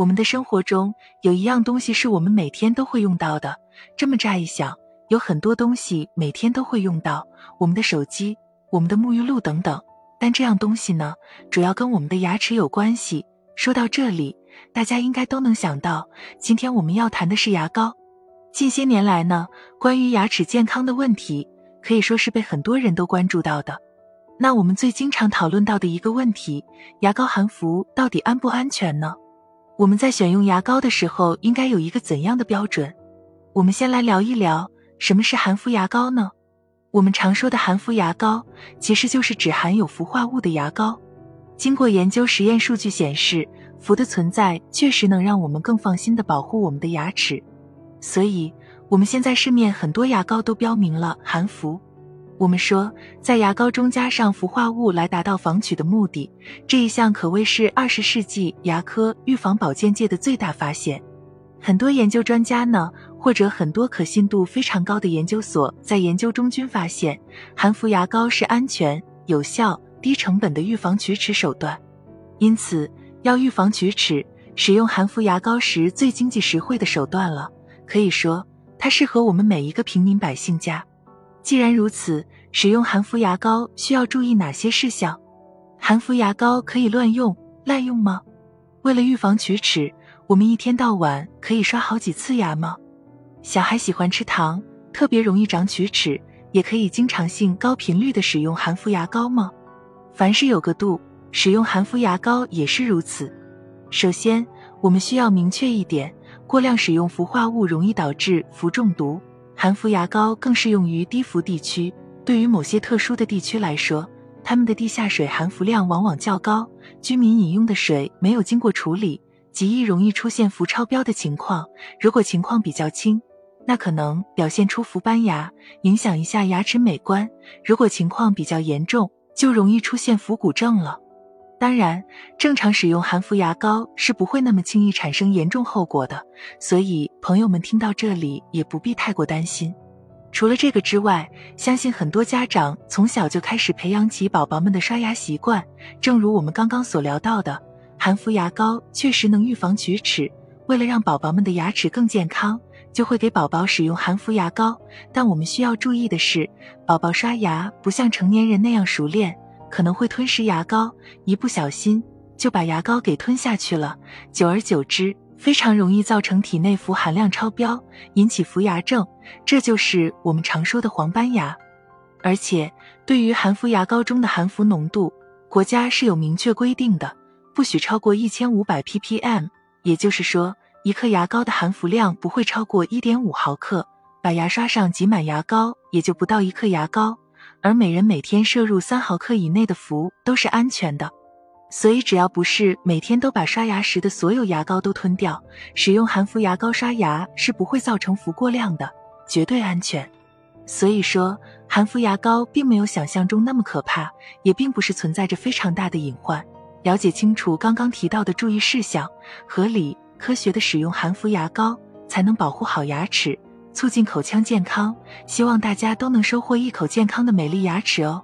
我们的生活中有一样东西是我们每天都会用到的。这么乍一想，有很多东西每天都会用到，我们的手机、我们的沐浴露等等。但这样东西呢，主要跟我们的牙齿有关系。说到这里，大家应该都能想到，今天我们要谈的是牙膏。近些年来呢，关于牙齿健康的问题，可以说是被很多人都关注到的。那我们最经常讨论到的一个问题，牙膏含氟到底安不安全呢？我们在选用牙膏的时候，应该有一个怎样的标准？我们先来聊一聊什么是含氟牙膏呢？我们常说的含氟牙膏，其实就是指含有氟化物的牙膏。经过研究，实验数据显示，氟的存在确实能让我们更放心的保护我们的牙齿。所以，我们现在市面很多牙膏都标明了含氟。我们说，在牙膏中加上氟化物来达到防龋的目的，这一项可谓是二十世纪牙科预防保健界的最大发现。很多研究专家呢，或者很多可信度非常高的研究所在研究中均发现，含氟牙膏是安全、有效、低成本的预防龋齿手段。因此，要预防龋齿，使用含氟牙膏时最经济实惠的手段了。可以说，它适合我们每一个平民百姓家。既然如此，使用含氟牙膏需要注意哪些事项？含氟牙膏可以乱用、滥用吗？为了预防龋齿，我们一天到晚可以刷好几次牙吗？小孩喜欢吃糖，特别容易长龋齿，也可以经常性、高频率的使用含氟牙膏吗？凡事有个度，使用含氟牙膏也是如此。首先，我们需要明确一点：过量使用氟化物容易导致氟中毒。含氟牙膏更适用于低氟地区。对于某些特殊的地区来说，他们的地下水含氟量往往较高，居民饮用的水没有经过处理，极易容易出现氟超标的情况。如果情况比较轻，那可能表现出氟斑牙，影响一下牙齿美观；如果情况比较严重，就容易出现氟骨症了。当然，正常使用含氟牙膏是不会那么轻易产生严重后果的，所以朋友们听到这里也不必太过担心。除了这个之外，相信很多家长从小就开始培养起宝宝们的刷牙习惯。正如我们刚刚所聊到的，含氟牙膏确实能预防龋齿。为了让宝宝们的牙齿更健康，就会给宝宝使用含氟牙膏。但我们需要注意的是，宝宝刷牙不像成年人那样熟练。可能会吞食牙膏，一不小心就把牙膏给吞下去了。久而久之，非常容易造成体内氟含量超标，引起氟牙症，这就是我们常说的黄斑牙。而且，对于含氟牙膏中的含氟浓度，国家是有明确规定的，不许超过一千五百 ppm，也就是说，一克牙膏的含氟量不会超过一点五毫克。把牙刷上挤满牙膏，也就不到一克牙膏。而每人每天摄入三毫克以内的氟都是安全的，所以只要不是每天都把刷牙时的所有牙膏都吞掉，使用含氟牙膏刷牙是不会造成氟过量的，绝对安全。所以说，含氟牙膏并没有想象中那么可怕，也并不是存在着非常大的隐患。了解清楚刚刚提到的注意事项，合理科学的使用含氟牙膏，才能保护好牙齿。促进口腔健康，希望大家都能收获一口健康的美丽牙齿哦。